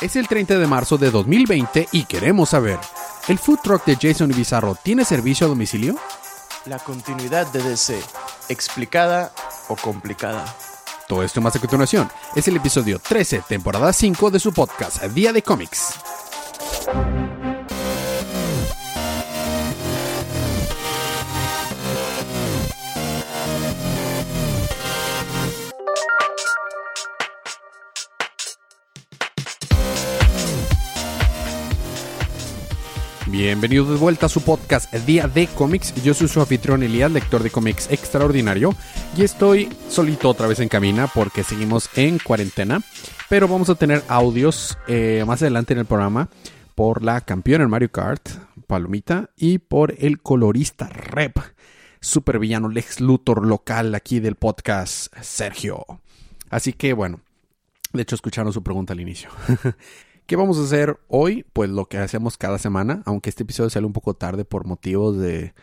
Es el 30 de marzo de 2020 y queremos saber, ¿el food truck de Jason y Bizarro tiene servicio a domicilio? La continuidad de DC, explicada o complicada. Todo esto más a continuación es el episodio 13, temporada 5 de su podcast Día de Cómics. Bienvenidos de vuelta a su podcast Día de Cómics. Yo soy su anfitrión Elías, lector de cómics extraordinario. Y estoy solito otra vez en camina porque seguimos en cuarentena. Pero vamos a tener audios eh, más adelante en el programa por la campeona en Mario Kart, Palomita, y por el colorista rep, supervillano Lex Luthor local aquí del podcast, Sergio. Así que bueno, de hecho escucharon su pregunta al inicio. ¿Qué vamos a hacer hoy? Pues lo que hacemos cada semana, aunque este episodio sale un poco tarde por motivos de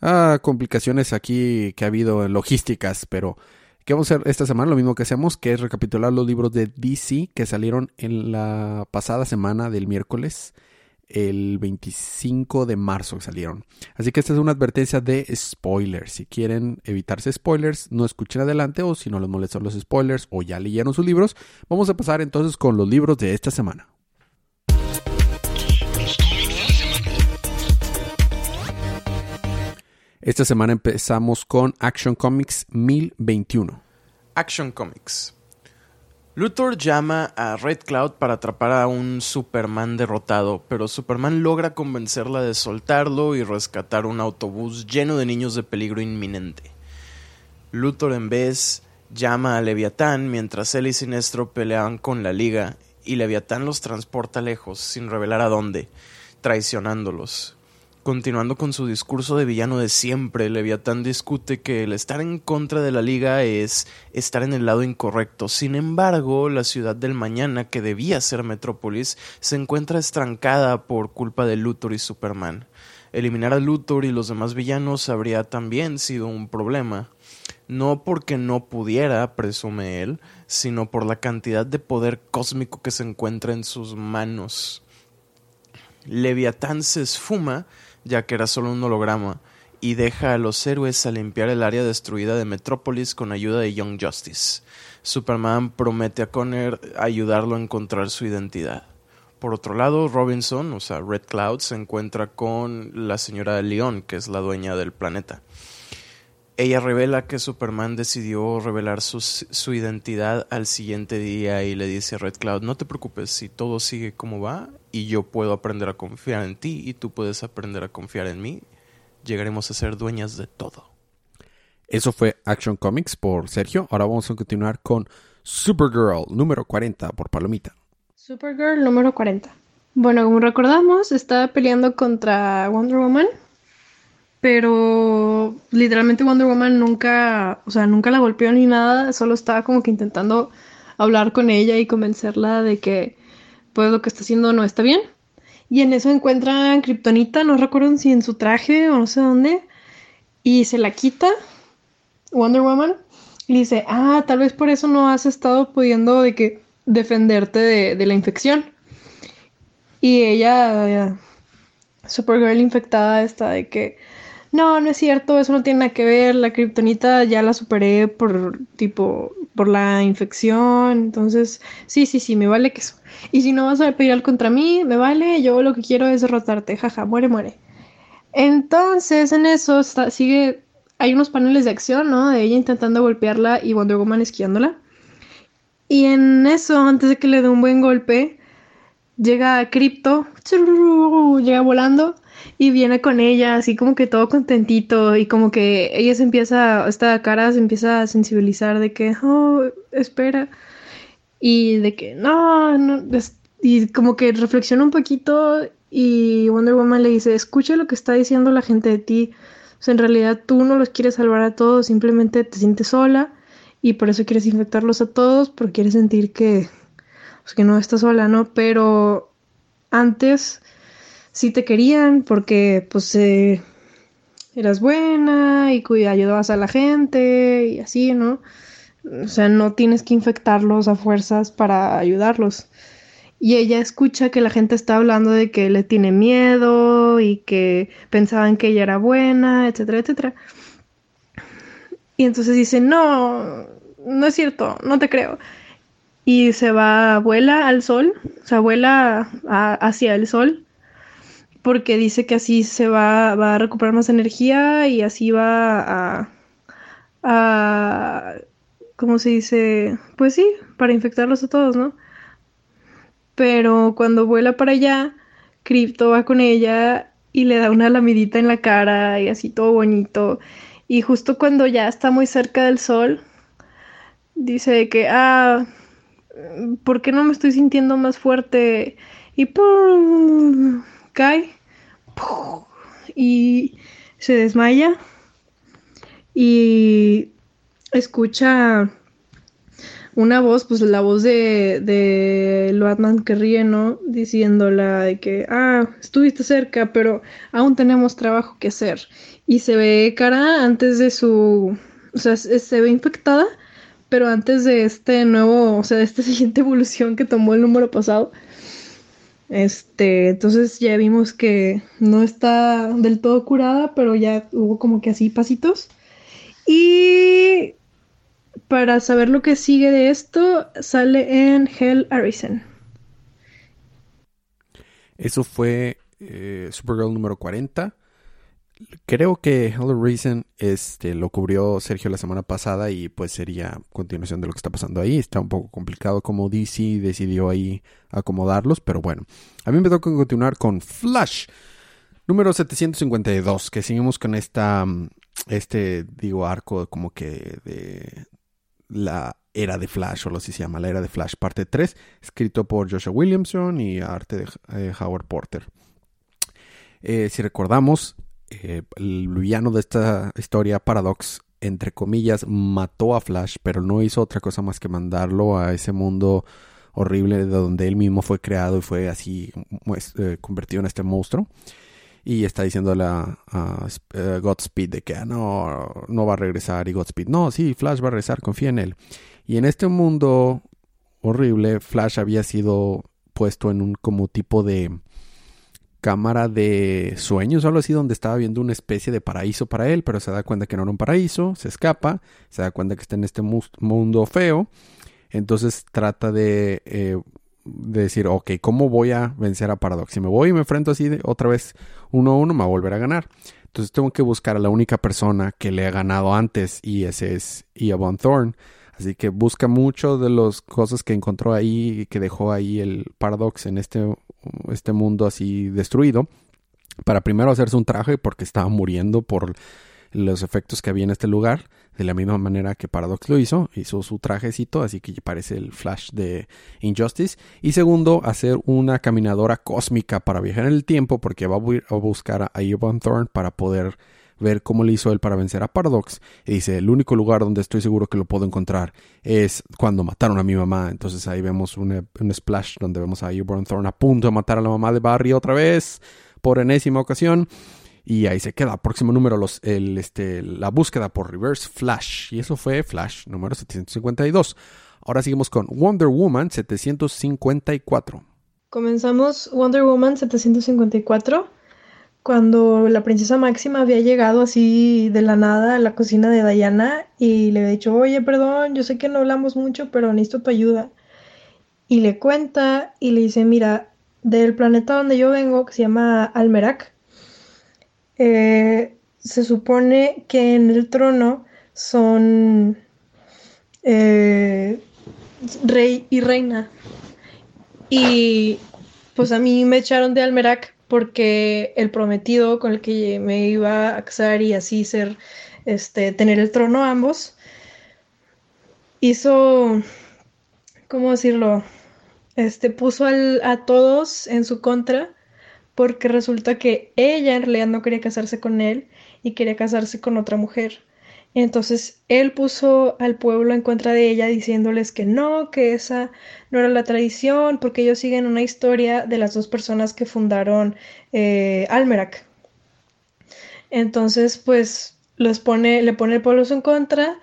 ah, complicaciones aquí que ha habido en logísticas, pero ¿qué vamos a hacer esta semana? Lo mismo que hacemos, que es recapitular los libros de DC que salieron en la pasada semana del miércoles el 25 de marzo que salieron. Así que esta es una advertencia de spoilers. Si quieren evitarse spoilers, no escuchen adelante o si no les molestan los spoilers o ya leyeron sus libros, vamos a pasar entonces con los libros de esta semana. Esta semana empezamos con Action Comics 1021. Action Comics. Luthor llama a Red Cloud para atrapar a un Superman derrotado, pero Superman logra convencerla de soltarlo y rescatar un autobús lleno de niños de peligro inminente. Luthor en vez llama a Leviatán mientras él y Sinestro pelean con la Liga y Leviatán los transporta lejos sin revelar a dónde, traicionándolos. Continuando con su discurso de villano de siempre, Leviatán discute que el estar en contra de la liga es estar en el lado incorrecto. Sin embargo, la ciudad del mañana, que debía ser Metrópolis, se encuentra estrancada por culpa de Luthor y Superman. Eliminar a Luthor y los demás villanos habría también sido un problema. No porque no pudiera, presume él, sino por la cantidad de poder cósmico que se encuentra en sus manos. Leviatán se esfuma ya que era solo un holograma, y deja a los héroes a limpiar el área destruida de Metrópolis con ayuda de Young Justice. Superman promete a Connor ayudarlo a encontrar su identidad. Por otro lado, Robinson, o sea, Red Cloud, se encuentra con la señora León, que es la dueña del planeta. Ella revela que Superman decidió revelar su, su, identidad al siguiente día y le dice a Red Cloud, no te preocupes, si todo sigue como va y yo puedo aprender a confiar en ti y tú puedes aprender a confiar en mí, llegaremos a ser dueñas de todo. Eso fue Action Comics por Sergio. Ahora vamos a continuar con Supergirl número 40 por Palomita. Supergirl número 40. Bueno, como recordamos, estaba peleando contra Wonder Woman pero literalmente Wonder Woman nunca, o sea, nunca la golpeó ni nada, solo estaba como que intentando hablar con ella y convencerla de que pues lo que está haciendo no está bien. Y en eso encuentran Kryptonita, no recuerdo si en su traje o no sé dónde, y se la quita Wonder Woman y dice, ah, tal vez por eso no has estado pudiendo de que defenderte de, de la infección. Y ella, Supergirl infectada, está de que no, no es cierto, eso no tiene nada que ver, la kriptonita ya la superé por tipo, por la infección, entonces, sí, sí, sí, me vale que eso. Y si no vas a pelear contra mí, me vale, yo lo que quiero es derrotarte, jaja, muere, muere. Entonces, en eso sigue, hay unos paneles de acción, ¿no? De ella intentando golpearla y Wonder Woman esquiándola. Y en eso, antes de que le dé un buen golpe, llega Crypto, llega volando y viene con ella así como que todo contentito y como que ella se empieza, esta cara se empieza a sensibilizar de que, oh, espera, y de que, no, no, y como que reflexiona un poquito y Wonder Woman le dice, escucha lo que está diciendo la gente de ti, o en realidad tú no los quieres salvar a todos, simplemente te sientes sola y por eso quieres infectarlos a todos, porque quieres sentir que, pues, que no estás sola, ¿no? Pero antes sí te querían porque pues eh, eras buena y ayudabas a la gente y así, ¿no? O sea, no tienes que infectarlos a fuerzas para ayudarlos. y ella escucha que la gente está hablando de que le tiene miedo y que pensaban que ella era buena, etcétera, etcétera. Y entonces dice, no, no es cierto, no te creo. Y se va, vuela al sol, o sea, vuela hacia el sol, porque dice que así se va, va a recuperar más energía y así va a, a, ¿cómo se dice? Pues sí, para infectarlos a todos, ¿no? Pero cuando vuela para allá, Crypto va con ella y le da una lamidita en la cara y así todo bonito. Y justo cuando ya está muy cerca del sol, dice que, ah, ¿por qué no me estoy sintiendo más fuerte? Y ¡pum! Cae y se desmaya y escucha una voz, pues la voz de, de Loatman que ríe, ¿no? Diciéndola de que, ah, estuviste cerca, pero aún tenemos trabajo que hacer. Y se ve cara antes de su, o sea, se ve infectada, pero antes de este nuevo, o sea, de esta siguiente evolución que tomó el número pasado. Este, entonces ya vimos que no está del todo curada, pero ya hubo como que así pasitos. Y para saber lo que sigue de esto, sale en Hell Arisen. Eso fue eh, Supergirl número 40. Creo que Hell Arisen este, lo cubrió Sergio la semana pasada y pues sería continuación de lo que está pasando ahí. Está un poco complicado como DC decidió ahí acomodarlos, pero bueno. A mí me toca continuar con Flash número 752, que seguimos con esta, este, digo, arco como que de, la era de Flash, o lo así se llama, la era de Flash, parte 3, escrito por Joshua Williamson y arte de eh, Howard Porter. Eh, si recordamos, eh, el villano de esta historia, Paradox, entre comillas, mató a Flash, pero no hizo otra cosa más que mandarlo a ese mundo horrible de donde él mismo fue creado y fue así pues, convertido en este monstruo y está diciéndole a, Godspeed de que ah, no, no va a regresar y Godspeed, no, sí, Flash va a regresar, confía en él. Y en este mundo horrible, Flash había sido puesto en un como tipo de cámara de sueños o algo así donde estaba viendo una especie de paraíso para él, pero se da cuenta que no era un paraíso, se escapa, se da cuenta que está en este mundo feo, entonces trata de eh, de decir, ok, ¿cómo voy a vencer a Paradox? Si me voy y me enfrento así otra vez uno a uno, me va a volver a ganar. Entonces tengo que buscar a la única persona que le ha ganado antes y ese es Ia Von Thorn. Así que busca mucho de las cosas que encontró ahí y que dejó ahí el Paradox en este, este mundo así destruido. Para primero hacerse un traje porque estaba muriendo por los efectos que había en este lugar de la misma manera que Paradox lo hizo, hizo su trajecito, así que parece el Flash de Injustice. Y segundo, hacer una caminadora cósmica para viajar en el tiempo, porque va a buscar a Ivan Thorne para poder ver cómo le hizo él para vencer a Paradox. Y dice, el único lugar donde estoy seguro que lo puedo encontrar es cuando mataron a mi mamá. Entonces ahí vemos un, splash donde vemos a Ivan Thorne a punto de matar a la mamá de Barry otra vez, por enésima ocasión. Y ahí se queda. Próximo número, los, este, la búsqueda por Reverse Flash. Y eso fue Flash número 752. Ahora seguimos con Wonder Woman 754. Comenzamos Wonder Woman 754 cuando la princesa Máxima había llegado así de la nada a la cocina de Diana y le había dicho, oye, perdón, yo sé que no hablamos mucho, pero necesito tu ayuda. Y le cuenta y le dice, mira, del planeta donde yo vengo, que se llama Almerac, eh, se supone que en el trono son eh, rey y reina. Y pues a mí me echaron de Almerac porque el prometido con el que me iba a casar y así ser, este, tener el trono ambos, hizo, ¿cómo decirlo? Este, puso a todos en su contra porque resulta que ella en realidad no quería casarse con él y quería casarse con otra mujer. Entonces él puso al pueblo en contra de ella diciéndoles que no, que esa no era la tradición, porque ellos siguen una historia de las dos personas que fundaron eh, Almerac. Entonces, pues pone, le pone el pueblo en contra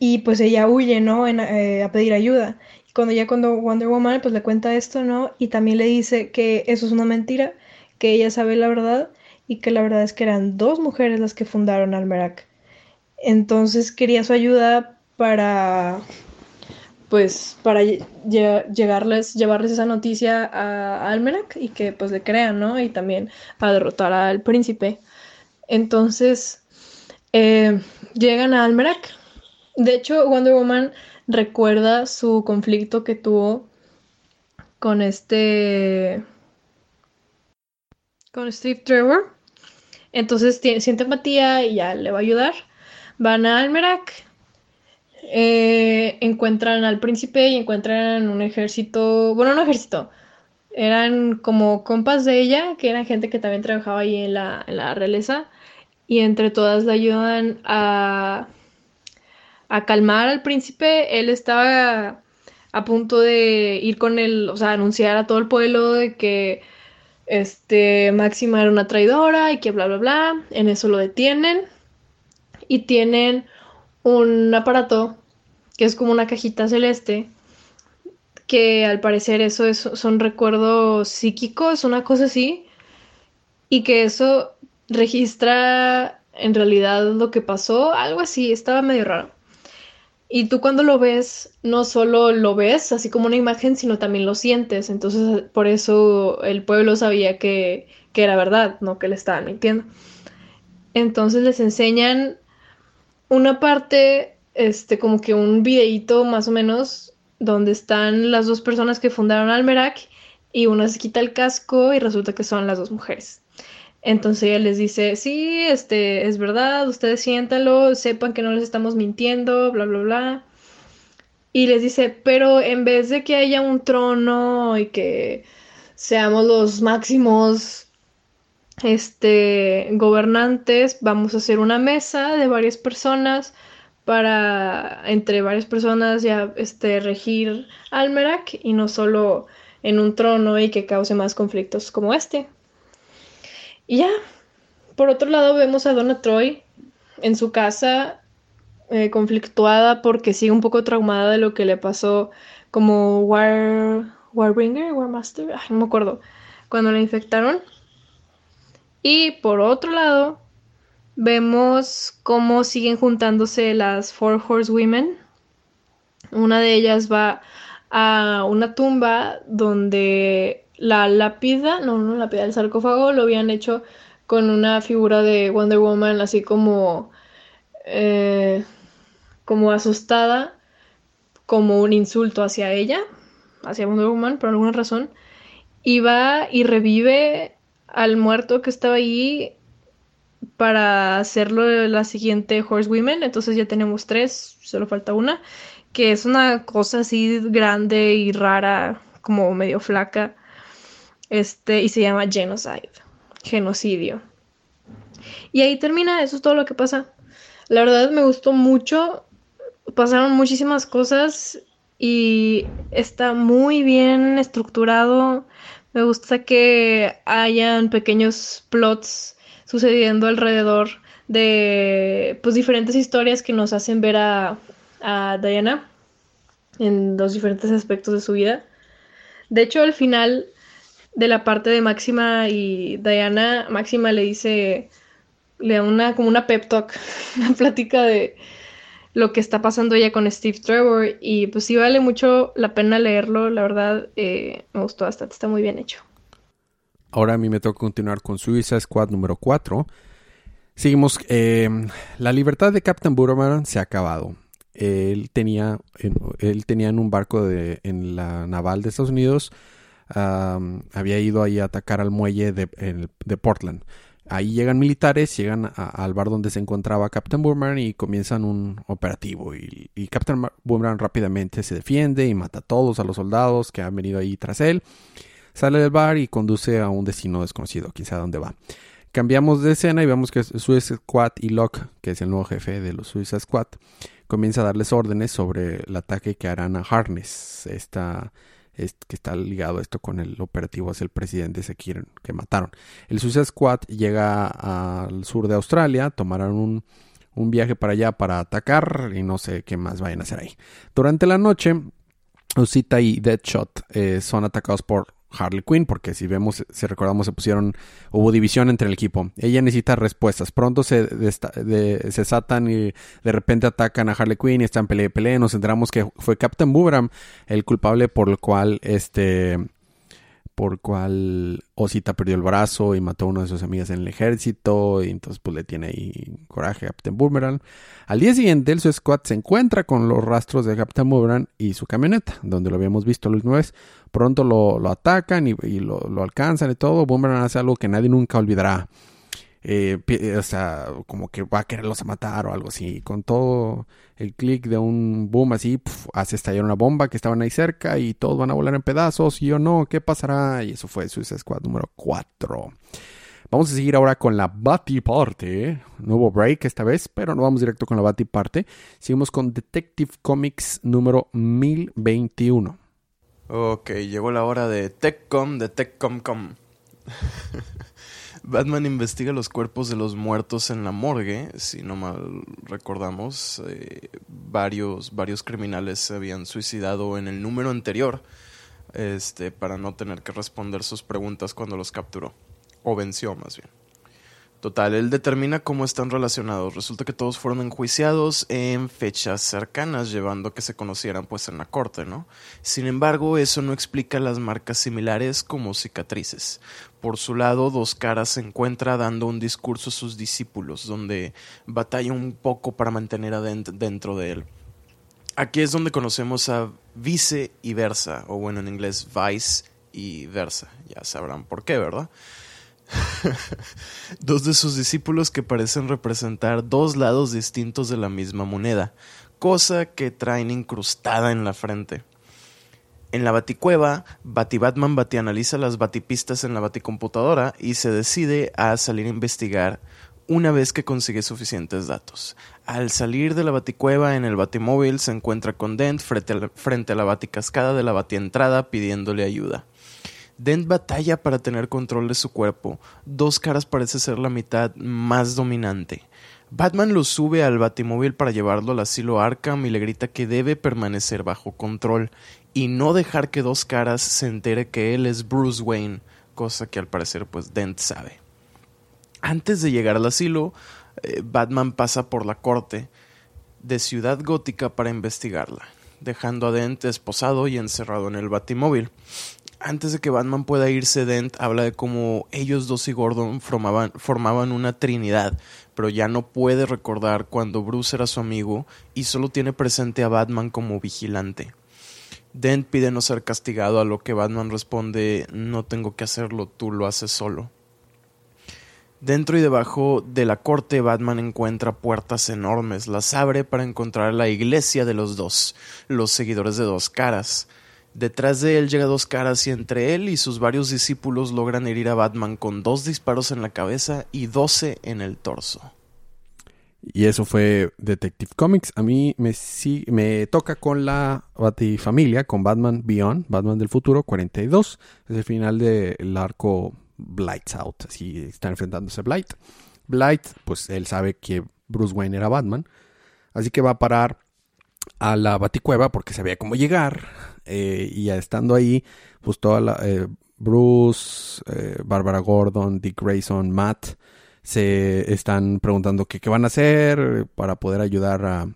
y pues ella huye, ¿no? Eh, a pedir ayuda cuando ya cuando Wonder Woman pues le cuenta esto, ¿no? Y también le dice que eso es una mentira, que ella sabe la verdad y que la verdad es que eran dos mujeres las que fundaron Almerac. Entonces quería su ayuda para pues para llegarles, llevarles esa noticia a, Almerac y que pues le crean, ¿no? Y también a derrotar al príncipe. Entonces eh, llegan a Almerac. De hecho, Wonder Woman recuerda su conflicto que tuvo con este con Steve Trevor. Entonces siente empatía y ya le va a ayudar. Van a Almerac, eh, encuentran al príncipe y encuentran un ejército, bueno, un ejército, eran como compas de ella, que eran gente que también trabajaba ahí en la, en la realeza, y entre todas le ayudan a a calmar al príncipe. Él estaba a punto de ir con él, o sea, anunciar a todo el pueblo de que este Máxima era una traidora y que bla bla bla. En eso lo detienen y tienen un aparato que es como una cajita celeste que al parecer eso es, son recuerdos psíquicos, una cosa así, y que eso registra en realidad lo que pasó, algo así, estaba medio raro. Y tú cuando lo ves, no solo lo ves así como una imagen, sino también lo sientes. Entonces, por eso el pueblo sabía que, que era verdad, no que le estaban mintiendo. Entonces les enseñan una parte, este, como que un videíto más o menos, donde están las dos personas que fundaron Almerac y una se quita el casco y resulta que son las dos mujeres. Entonces ella les dice, sí, este, es verdad, ustedes siéntanlo, sepan que no les estamos mintiendo, bla, bla, bla. Y les dice, pero en vez de que haya un trono y que seamos los máximos este, gobernantes, vamos a hacer una mesa de varias personas para, entre varias personas, ya este, regir Almerac y no solo en un trono y que cause más conflictos como este. Y ya, por otro lado vemos a Donna Troy en su casa eh, conflictuada porque sigue un poco traumada de lo que le pasó como War, Warbringer, Warmaster, no me acuerdo, cuando la infectaron. Y por otro lado, vemos cómo siguen juntándose las Four Horsewomen. Una de ellas va a una tumba donde la lápida, no, no, lápida del sarcófago lo habían hecho con una figura de Wonder Woman así como, eh, como asustada, como un insulto hacia ella, hacia Wonder Woman por alguna razón, y va y revive al muerto que estaba allí para hacerlo la siguiente Horsewomen, entonces ya tenemos tres, solo falta una, que es una cosa así grande y rara, como medio flaca este, y se llama genocide, genocidio. Y ahí termina, eso es todo lo que pasa. La verdad me gustó mucho, pasaron muchísimas cosas y está muy bien estructurado. Me gusta que hayan pequeños plots sucediendo alrededor de pues diferentes historias que nos hacen ver a, a Diana en los diferentes aspectos de su vida. De hecho, al final de la parte de Máxima y Diana, Máxima le dice, le da una, como una pep talk, una plática de lo que está pasando ella con Steve Trevor y pues sí vale mucho la pena leerlo, la verdad eh, me gustó bastante, está muy bien hecho. Ahora a mí me toca continuar con Suiza Squad número 4. Seguimos, eh, la libertad de Captain Boomerang se ha acabado. Él tenía, él tenía en un barco de, en la naval de Estados Unidos había ido ahí a atacar al muelle de, Portland. Ahí llegan militares, llegan al bar donde se encontraba Captain Boomerang y comienzan un operativo. Y, Captain Boomerang rápidamente se defiende y mata a todos a los soldados que han venido ahí tras él. Sale del bar y conduce a un destino desconocido, quién sabe dónde va. Cambiamos de escena y vemos que Suicide Squad y Locke, que es el nuevo jefe de los Suicide Squad, comienza a darles órdenes sobre el ataque que harán a Harness, esta que está ligado esto con el operativo hacia el presidente Sekir que mataron. El Suicide Squad llega al sur de Australia, tomarán un, un viaje para allá para atacar y no sé qué más vayan a hacer ahí. Durante la noche Osita y Deadshot eh, son atacados por Harley Quinn, porque si vemos, si recordamos, se pusieron, hubo división entre el equipo. Ella necesita respuestas. Pronto se, de, se satan y de repente atacan a Harley Quinn y están pelea y pelea. Nos enteramos que fue Captain Boomerang el culpable por el cual este por cual Osita perdió el brazo y mató a una de sus amigas en el ejército y entonces pues le tiene ahí coraje a Captain Boomerang. Al día siguiente el su squad se encuentra con los rastros de Captain Boomerang y su camioneta, donde lo habíamos visto la última vez. Pronto lo, atacan y, lo, lo, alcanzan y todo. Boomerang hace algo que nadie nunca olvidará. Eh, o sea, como que va a quererlos matar o algo así. Con todo el clic de un boom así, hace estallar una bomba que estaban ahí cerca y todos van a volar en pedazos. Y yo no, ¿qué pasará? Y eso fue Suicide Squad número 4. Vamos a seguir ahora con la Batty Parte. Nuevo break esta vez, pero no vamos directo con la Batty Parte. Seguimos con Detective Comics número 1021. Ok, llegó la hora de TechCom, de TechComCom. Batman investiga los cuerpos de los muertos en la morgue, si no mal recordamos. Eh, varios, varios criminales se habían suicidado en el número anterior este, para no tener que responder sus preguntas cuando los capturó. O venció, más bien. Total, él determina cómo están relacionados. Resulta que todos fueron enjuiciados en fechas cercanas, llevando a que se conocieran pues en la corte, ¿no? Sin embargo, eso no explica las marcas similares como cicatrices. Por su lado, Dos Caras se encuentra dando un discurso a sus discípulos, donde batalla un poco para mantener dentro de él. Aquí es donde conocemos a Vice y Versa, o bueno, en inglés Vice y Versa. Ya sabrán por qué, ¿verdad? dos de sus discípulos que parecen representar dos lados distintos de la misma moneda, cosa que traen incrustada en la frente. En la baticueva, Batibatman batianaliza las batipistas en la baticomputadora y se decide a salir a investigar una vez que consigue suficientes datos. Al salir de la baticueva en el batimóvil se encuentra con Dent frente a la, baticascada de la batientrada pidiéndole ayuda. Dent batalla para tener control de su cuerpo. Dos caras parece ser la mitad más dominante. Batman lo sube al batimóvil para llevarlo al asilo Arkham y le grita que debe permanecer bajo control y no dejar que dos caras se entere que él es Bruce Wayne, cosa que al parecer pues Dent sabe. Antes de llegar al asilo, eh, Batman pasa por la corte de Ciudad Gótica para investigarla, dejando a Dent esposado y encerrado en el batimóvil antes de que Batman pueda irse, Dent habla de cómo ellos dos y Gordon formaban, una trinidad, pero ya no puede recordar cuando Bruce era su amigo y solo tiene presente a Batman como vigilante. Dent pide no ser castigado, a lo que Batman responde no tengo que hacerlo, tú lo haces solo. Dentro y debajo de la corte, Batman encuentra puertas enormes, las abre para encontrar la iglesia de los dos, los seguidores de dos caras. Detrás de él llega dos caras y entre él y sus varios discípulos logran herir a Batman con dos disparos en la cabeza y doce en el torso. Y eso fue Detective Comics. A mí me, toca con la Batifamilia, con Batman Beyond, Batman del futuro 42. Es el final del arco Blight's Out. Así está enfrentándose Blight. Blight, pues él sabe que Bruce Wayne era Batman. Así que va a parar a la Baticueva porque sabía cómo llegar eh, y estando ahí, pues toda la, eh, Bruce, eh, Barbara Gordon, Dick Grayson, Matt, se están preguntando qué van a hacer para poder ayudar a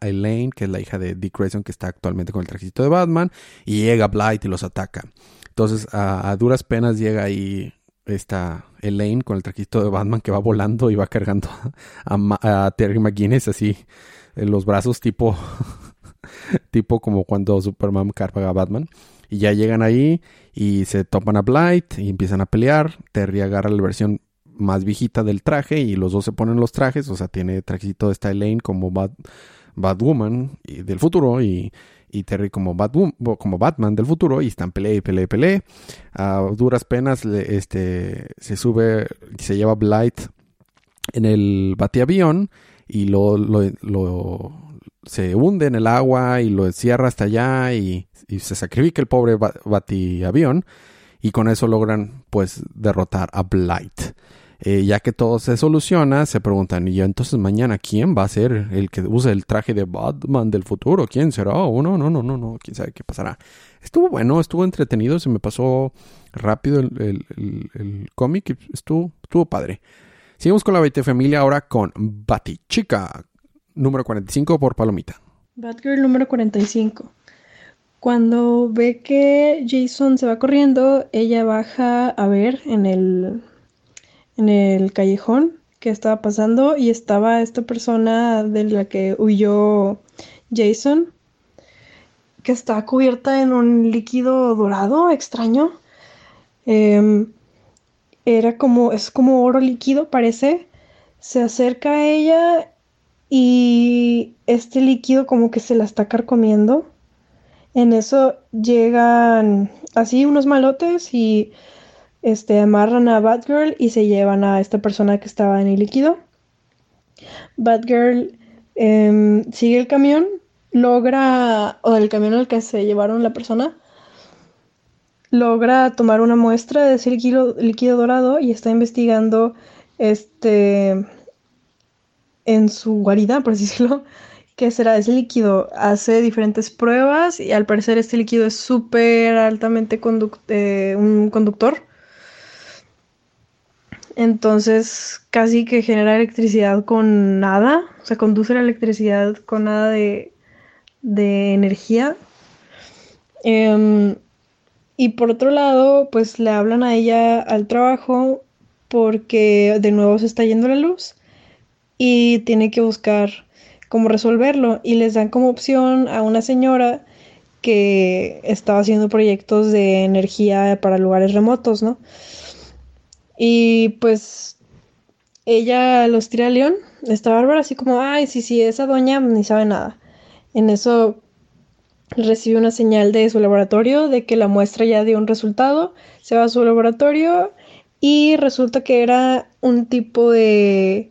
Elaine, que es la hija de Dick Grayson, que está actualmente con el trajecito de Batman, y llega Blight y los ataca. Entonces, a, duras penas llega ahí esta Elaine con el trajecito de Batman que va volando y va cargando a, a Terry McGuinness así en los brazos tipo tipo como cuando Superman carga a Batman. Y ya llegan ahí y se topan a Blight y empiezan a pelear. Terry agarra la versión más viejita del traje y los dos se ponen los trajes. O sea, tiene trajecito de Style como Bad, Batwoman y del futuro y, y Terry como, como Batman del futuro y están pelea y pelea y pelea. A duras penas este, se sube, se lleva Blight en el batiavión y lo, lo se hunde en el agua y lo encierra hasta allá y, se sacrifica el pobre batiavión y con eso logran pues derrotar a Blight. Eh, ya que todo se soluciona, se preguntan, ¿y entonces mañana quién va a ser el que use el traje de Batman del futuro? ¿Quién será? Oh, no, no, no, no, no, quién sabe qué pasará. Estuvo bueno, estuvo entretenido, se me pasó rápido el, el, cómic, estuvo, estuvo padre. Seguimos con la Bate Familia ahora con Batichica, número 45 por Palomita. Batgirl número 45. Cuando ve que Jason se va corriendo, ella baja a ver en el en el callejón que estaba pasando y estaba esta persona de la que huyó Jason, que está cubierta en un líquido dorado extraño. Em, era como, es como oro líquido, parece. Se acerca a ella y este líquido como que se la está carcomiendo. En eso llegan así unos malotes y este, amarran a Batgirl y se llevan a esta persona que estaba en el líquido. Batgirl em, sigue el camión, logra, o el camión al que se llevaron la persona, logra tomar una muestra de ese líquido, líquido dorado y está investigando este en su guarida, por decirlo, qué será ese líquido. Hace diferentes pruebas y al parecer este líquido es súper altamente eh, un conductor entonces casi que genera electricidad con nada, o sea, conduce la electricidad con nada de, energía. Em, y por otro lado, pues le hablan a ella al trabajo porque de nuevo se está yendo la luz y tiene que buscar cómo resolverlo y les dan como opción a una señora que estaba haciendo proyectos de energía para lugares remotos, ¿no? Y pues ella los tira a León. Está Bárbara así como, ay, sí, sí, esa doña ni sabe nada. En eso recibe una señal de su laboratorio de que la muestra ya dio un resultado. Se va a su laboratorio y resulta que era un tipo de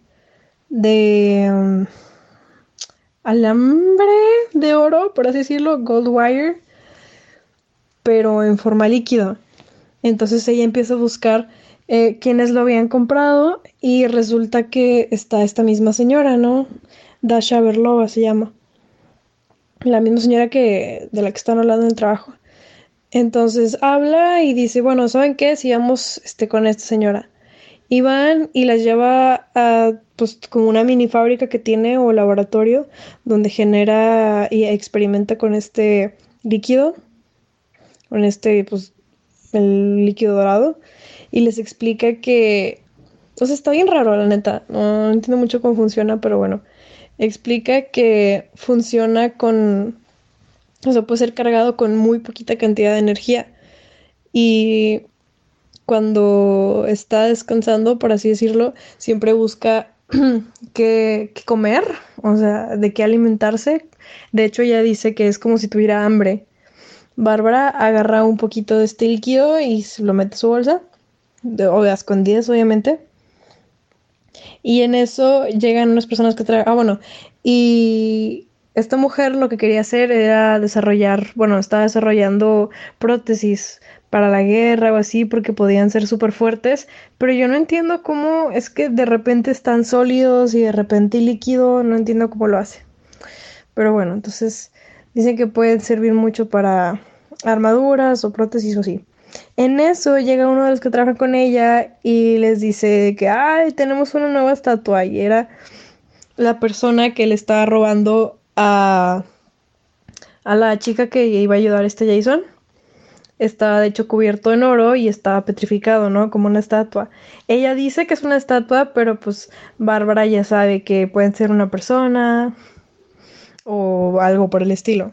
de um, alambre de oro, por así decirlo, gold wire, pero en forma líquida. Entonces ella empieza a buscar eh, quienes lo habían comprado y resulta que está esta misma señora, ¿no? Dasha Berlova se llama. La misma señora que de la que están hablando en el trabajo. Entonces habla y dice, bueno, ¿saben qué? Sigamos este, con esta señora. Y van y las lleva a pues como una mini fábrica que tiene o laboratorio donde genera y experimenta con este líquido, con este pues el líquido dorado. Y les explica que, o sea, está bien raro, la neta, no entiendo mucho cómo funciona, pero bueno, explica que funciona con, o sea, puede ser cargado con muy poquita cantidad de energía. Y cuando está descansando, por así decirlo, siempre busca qué, comer, o sea, de qué alimentarse. De hecho, ella dice que es como si tuviera hambre. Bárbara agarra un poquito de este líquido y lo mete a su bolsa o de escondidas, obviamente. Y en eso llegan unas personas que traen, ah, bueno, y esta mujer lo que quería hacer era desarrollar, bueno, estaba desarrollando prótesis para la guerra o así porque podían ser súper fuertes, pero yo no entiendo cómo es que de repente están sólidos y de repente líquido, no entiendo cómo lo hace. Pero bueno, entonces dicen que pueden servir mucho para armaduras o prótesis o así. En eso llega uno de los que trabaja con ella y les dice que, ay, tenemos una nueva estatua. Y era la persona que le estaba robando a, a la chica que iba a ayudar a este Jason. Estaba de hecho cubierto en oro y estaba petrificado, ¿no? Como una estatua. Ella dice que es una estatua, pero pues Bárbara ya sabe que pueden ser una persona o algo por el estilo.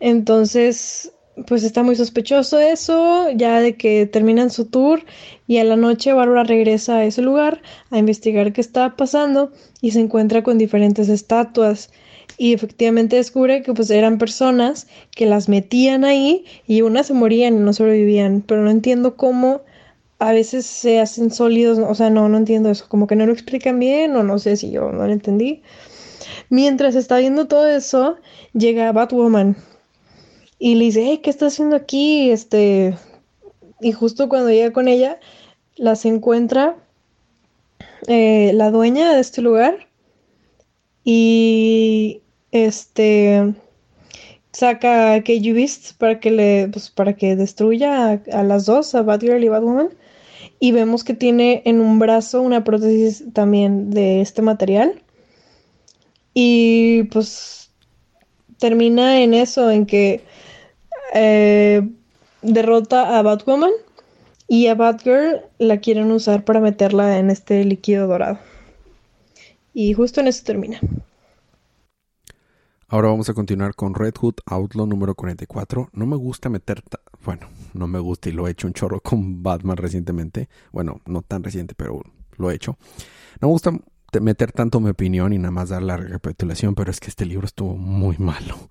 Entonces pues está muy sospechoso eso, ya de que terminan su tour y a la noche Bárbara regresa a ese lugar a investigar qué está pasando y se encuentra con diferentes estatuas y efectivamente descubre que pues eran personas que las metían ahí y unas se morían y no sobrevivían, pero no entiendo cómo a veces se hacen sólidos, o sea, no, no entiendo eso, como que no lo explican bien o no sé si yo no lo entendí. Mientras está viendo todo eso, llega Batwoman y le dice, ¿qué estás haciendo aquí? Este, y justo cuando llega con ella, las encuentra eh, la dueña de este lugar y este saca a KG Beast para que le pues, para que destruya a, las dos, a Batgirl y Batwoman. Y vemos que tiene en un brazo una prótesis también de este material. Y pues termina en eso, en que eh, derrota a Batwoman y a Batgirl la quieren usar para meterla en este líquido dorado. Y justo en eso termina. Ahora vamos a continuar con Red Hood Outlaw número 44. No me gusta meter, bueno, no me gusta y lo he hecho un chorro con Batman recientemente. Bueno, no tan reciente, pero lo he hecho. No me gusta meter tanto mi opinión y nada más dar la recapitulación, pero es que este libro estuvo muy malo.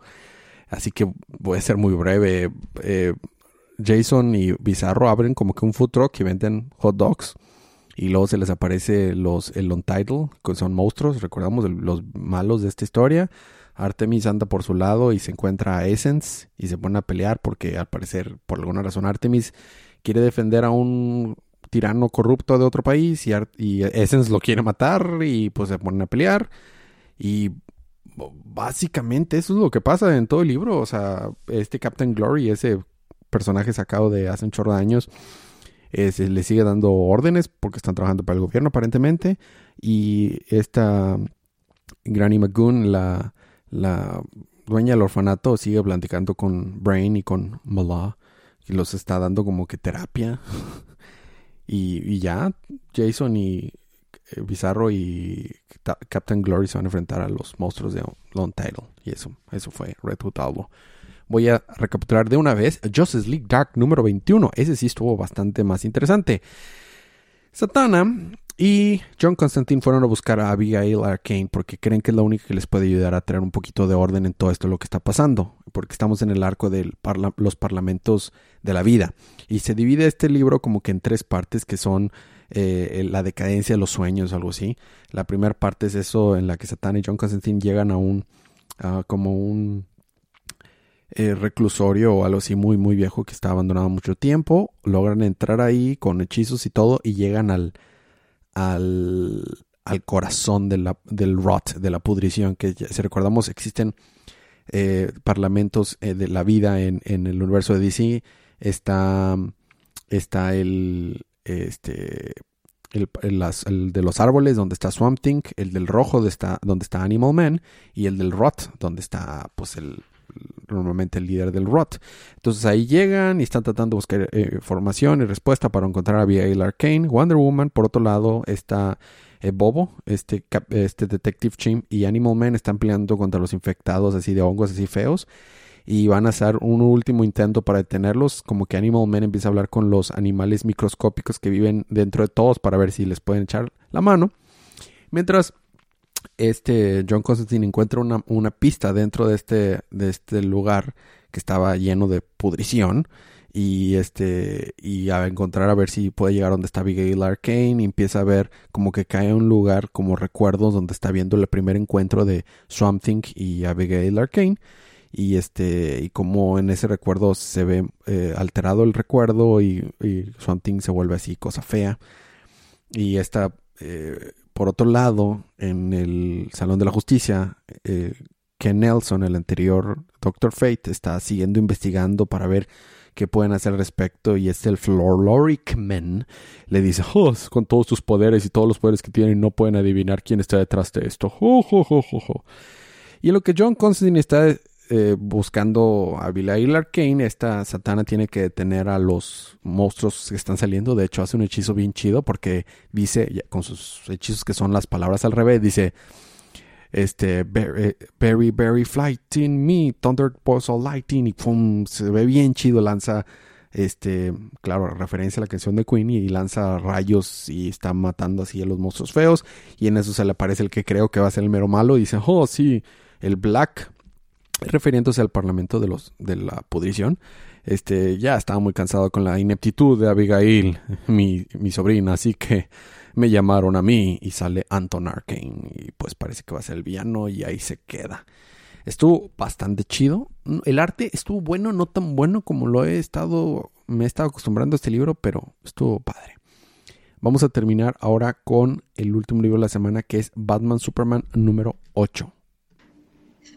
Así que voy a ser muy breve. Eh, Jason y Bizarro abren como que un food truck y venden hot dogs. Y luego se les aparece los, el Untitled, que son monstruos, recordamos los malos de esta historia. Artemis anda por su lado y se encuentra a Essence y se pone a pelear porque al parecer, por alguna razón, Artemis quiere defender a un tirano corrupto de otro país y, Essence lo quiere matar y pues se ponen a pelear. Y básicamente eso es lo que pasa en todo el libro. O sea, este Captain Glory, ese personaje sacado de hace un chorro de años, le sigue dando órdenes porque están trabajando para el gobierno aparentemente. Y esta Granny McGoon, la, la dueña del orfanato, sigue platicando con Brain y con Mala. Y los está dando como que terapia. y, ya, Jason y eh, Bizarro y Captain Glory se van a enfrentar a los monstruos de Long Title. Y eso, eso fue Red Hood Albo. Voy a recapitular de una vez. Justice League Dark número 21. Ese sí estuvo bastante más interesante. Satana y John Constantine fueron a buscar a Abigail Arcane porque creen que es la única que les puede ayudar a traer un poquito de orden en todo esto lo que está pasando. Porque estamos en el arco de los parlamentos de la vida. Y se divide este libro como que en tres partes que son eh, la decadencia de los sueños, algo así. La primera parte es eso en la que Satana y John Constantine llegan a un como un eh, reclusorio o algo así muy muy viejo que está abandonado mucho tiempo. Logran entrar ahí con hechizos y todo y llegan al al, al corazón de la, del rot, de la pudrición, que si recordamos existen eh, parlamentos eh, de la vida en, en, el universo de DC. Está, está el, este, el, el, de los árboles donde está Swamp Thing, el del rojo donde está, Animal Man y el del Rot donde está pues el normalmente el líder del ROT. Entonces ahí llegan y están tratando de buscar eh, información y respuesta para encontrar a Abigail Arcane. Wonder Woman, por otro lado, está eh, Bobo, este, este Detective Chim y Animal Man están peleando contra los infectados así de hongos así feos y van a hacer un último intento para detenerlos, como que Animal Man empieza a hablar con los animales microscópicos que viven dentro de todos para ver si les pueden echar la mano. Mientras este John Constantine encuentra una, pista dentro de este, de este lugar que estaba lleno de pudrición y este a encontrar a ver si puede llegar donde está Abigail Arcane y empieza a ver como que cae en un lugar como recuerdos donde está viendo el primer encuentro de Swamp Thing y Abigail Arcane y este y como en ese recuerdo se ve eh, alterado el recuerdo y, y, Swamp Thing se vuelve así cosa fea y esta eh, por otro lado en el Salón de la Justicia eh, Ken Nelson el anterior Doctor Fate está siguiendo investigando para ver qué pueden hacer al respecto y es el Florloric Man le dice oh, con todos sus poderes y todos los poderes que tienen no pueden adivinar quién está detrás de esto y lo que John Constantine está eh, buscando a Abigail Arcane, esta Satana tiene que detener a los monstruos que están saliendo. De hecho, hace un hechizo bien chido porque dice, con sus hechizos que son las palabras al revés, dice, este, very, very fighting me, thunder of lighting, y pum, se ve bien chido, lanza, este, claro, referencia a la canción de Queen y lanza rayos y está matando así a los monstruos feos. Y en eso se le aparece el que creo que va a ser el mero malo dice, oh, sí, el Black refiriéndose al parlamento de los de la pudrición este ya estaba muy cansado con la ineptitud de Abigail mi, mi sobrina así que me llamaron a mí y sale Anton Arcane y pues parece que va a ser el villano y ahí se queda. Estuvo bastante chido. El arte estuvo bueno no tan bueno como lo he estado me he estado acostumbrando a este libro pero estuvo padre. Vamos a terminar ahora con el último libro de la semana que es Batman Superman número 8.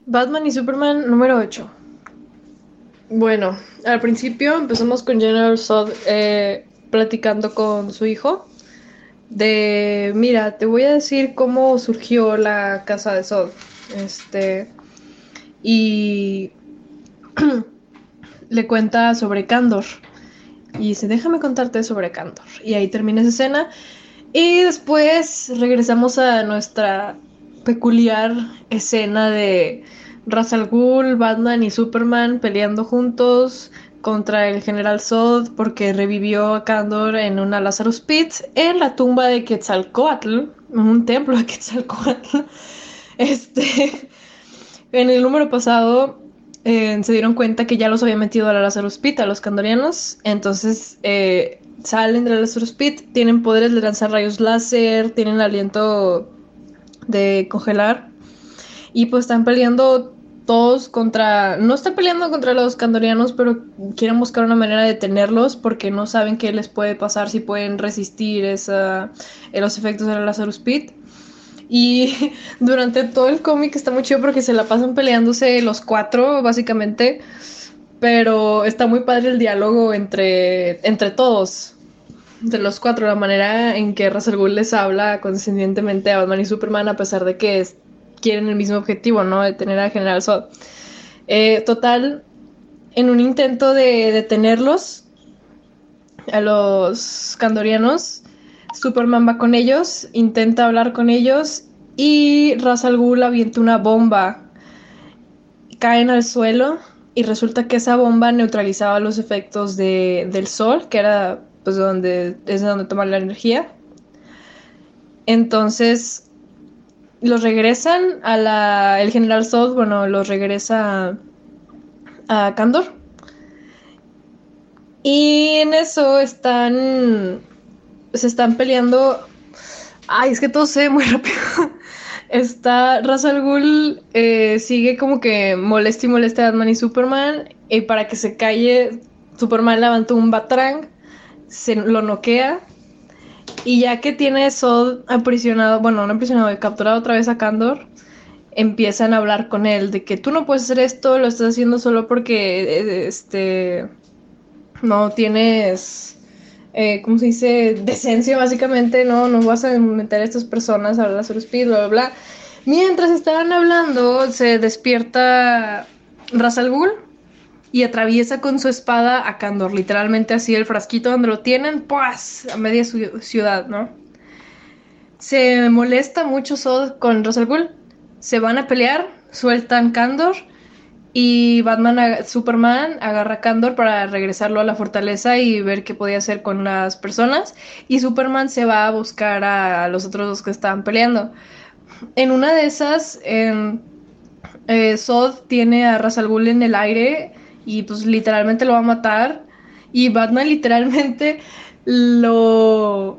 Batman y Superman número 8. Bueno, al principio empezamos con General Zod eh, platicando con su hijo de, mira, te voy a decir cómo surgió la casa de Zod. Este, y le cuenta sobre Candor. Y dice, déjame contarte sobre Candor. Y ahí termina esa escena. Y después regresamos a nuestra peculiar escena de Ra's al Ghul, Batman y Superman peleando juntos contra el general Zod porque revivió a Candor en una Lazarus Pit en la tumba de Quetzalcoatl, en un templo de Quetzalcoatl. Este, en el número pasado eh, se dieron cuenta que ya los había metido a la Lazarus Pit, a los candorianos. Entonces eh, salen de la Lazarus Pit, tienen poderes de lanzar rayos láser, tienen aliento de congelar. Y pues están peleando todos contra. No están peleando contra los candorianos, pero quieren buscar una manera de detenerlos porque no saben qué les puede pasar si pueden resistir esa, los efectos de la Lazarus Pit. Y durante todo el cómic está muy chido porque se la pasan peleándose los cuatro, básicamente. Pero está muy padre el diálogo entre, entre todos. De los cuatro, la manera en que Russell Gould les habla condescendientemente a Batman y Superman, a pesar de que quieren el mismo objetivo, ¿no? De tener a General Zod. Eh, total, en un intento de detenerlos, a los candorianos, Superman va con ellos, intenta hablar con ellos y Ra's al Ghul avienta una bomba. Caen al suelo y resulta que esa bomba neutralizaba los efectos del sol, que era pues donde es donde toma la energía. Entonces los regresan a la el general Zod, bueno, los regresa a, a Kandor. Y en eso están se están peleando. Ay, es que todo se ve muy rápido. Está Ra's al Ghul eh, sigue como que molesta y molesta a Batman y Superman. Y para que se calle, Superman levantó un Batrang, se lo noquea. Y ya que tiene Sod aprisionado, bueno, no aprisionado, capturado otra vez a Kandor, empiezan a hablar con él de que tú no puedes hacer esto, lo estás haciendo solo porque eh, este no tienes eh, ¿cómo se dice? Decencia, básicamente, no, no vas a meter a estas personas a la speed, bla, bla, bla. Mientras estaban hablando, se despierta Ra's al Ghul y atraviesa con su espada a Kandor, literalmente así el frasquito donde lo tienen, pues, a media ciudad, ¿no? Se molesta mucho Sod con Ghul, se van a pelear, sueltan Kandor y Batman, Superman agarra a Kandor para regresarlo a la fortaleza y ver qué podía hacer con las personas. Y Superman se va a buscar a los otros dos que estaban peleando. En una de esas, eh, Zod tiene a Ra's al Ghul en el aire y pues literalmente lo va a matar. Y Batman literalmente lo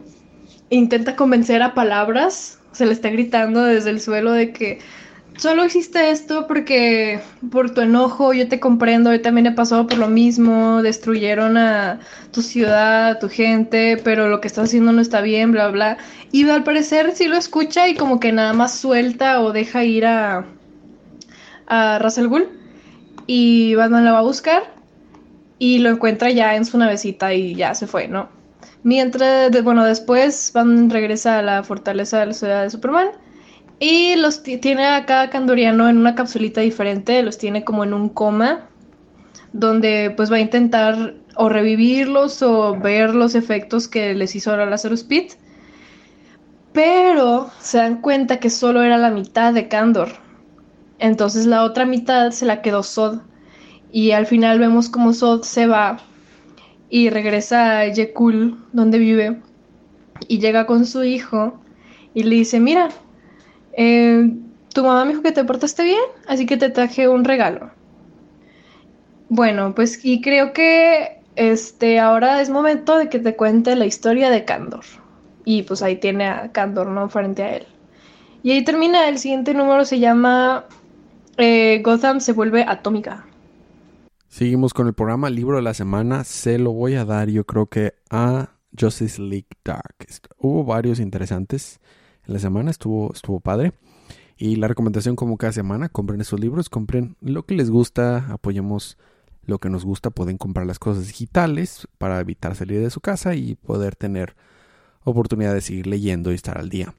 intenta convencer a palabras. Se le está gritando desde el suelo de que solo existe esto porque por tu enojo yo te comprendo, yo también he pasado por lo mismo, destruyeron a tu ciudad, a tu gente, pero lo que estás haciendo no está bien, bla, bla. Y al parecer sí lo escucha y como que nada más suelta o deja ir a, a Russell Ghul y Batman la va a buscar y lo encuentra ya en su navecita y ya se fue, ¿no? Mientras, bueno, después Batman regresa a la fortaleza de la ciudad de Superman y los tiene a cada candoriano en una capsulita diferente, los tiene como en un coma, donde pues va a intentar o revivirlos o ver los efectos que les hizo la Lazarus Pit. Pero se dan cuenta que solo era la mitad de Candor. Entonces la otra mitad se la quedó Sod. Y al final vemos como Sod se va y regresa a Yekul, donde vive, y llega con su hijo y le dice, mira, eh, tu mamá me dijo que te portaste bien, así que te traje un regalo. Bueno, pues y creo que este ahora es momento de que te cuente la historia de Candor. Y pues ahí tiene a Candor, ¿no? Frente a él. Y ahí termina, el siguiente número se llama eh, Gotham se vuelve atómica. Seguimos con el programa Libro de la Semana. Se lo voy a dar yo creo que a Justice League Dark. Hubo varios interesantes en la semana, estuvo, estuvo padre. Y la recomendación como cada semana, compren esos libros, compren lo que les gusta, apoyemos lo que nos gusta, pueden comprar las cosas digitales para evitar salir de su casa y poder tener oportunidad de seguir leyendo y estar al día.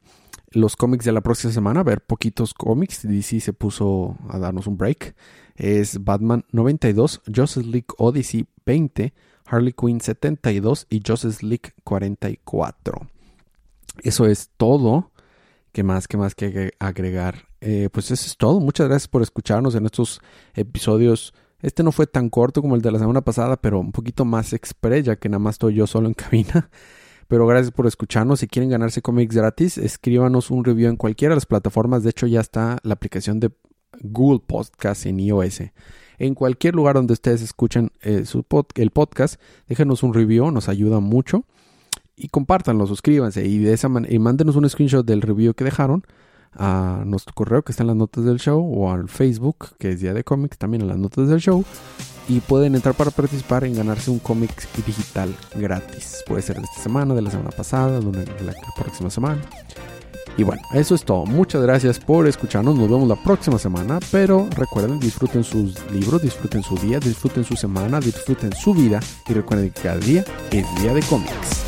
Los cómics de la próxima semana, a ver poquitos cómics, DC se puso a darnos un break. Es Batman 92, Justice League Odyssey 20, Harley Quinn 72 y Justice League 44. Eso es todo. ¿Qué más? ¿Qué más que agregar? Eh, pues eso es todo. Muchas gracias por escucharnos en estos episodios. Este no fue tan corto como el de la semana pasada, pero un poquito más express, ya que nada más estoy yo solo en cabina. Pero gracias por escucharnos. Si quieren ganarse cómics gratis, escríbanos un review en cualquiera de las plataformas. De hecho, ya está la aplicación de Google Podcast en iOS. En cualquier lugar donde ustedes escuchen eh, su el podcast, déjenos un review, nos ayuda mucho y compártanlo, suscríbanse y, de esa y mándenos un screenshot del review que dejaron a nuestro correo que está en las notas del show o al Facebook que es Día de Cómics también en las notas del show y pueden entrar para participar en ganarse un cómic digital gratis. Puede ser de esta semana, de la semana pasada, de la próxima semana. Y bueno, eso es todo. Muchas gracias por escucharnos. Nos vemos la próxima semana. Pero recuerden, disfruten sus libros, disfruten su día, disfruten su semana, disfruten su vida. Y recuerden que cada día es día de cómics.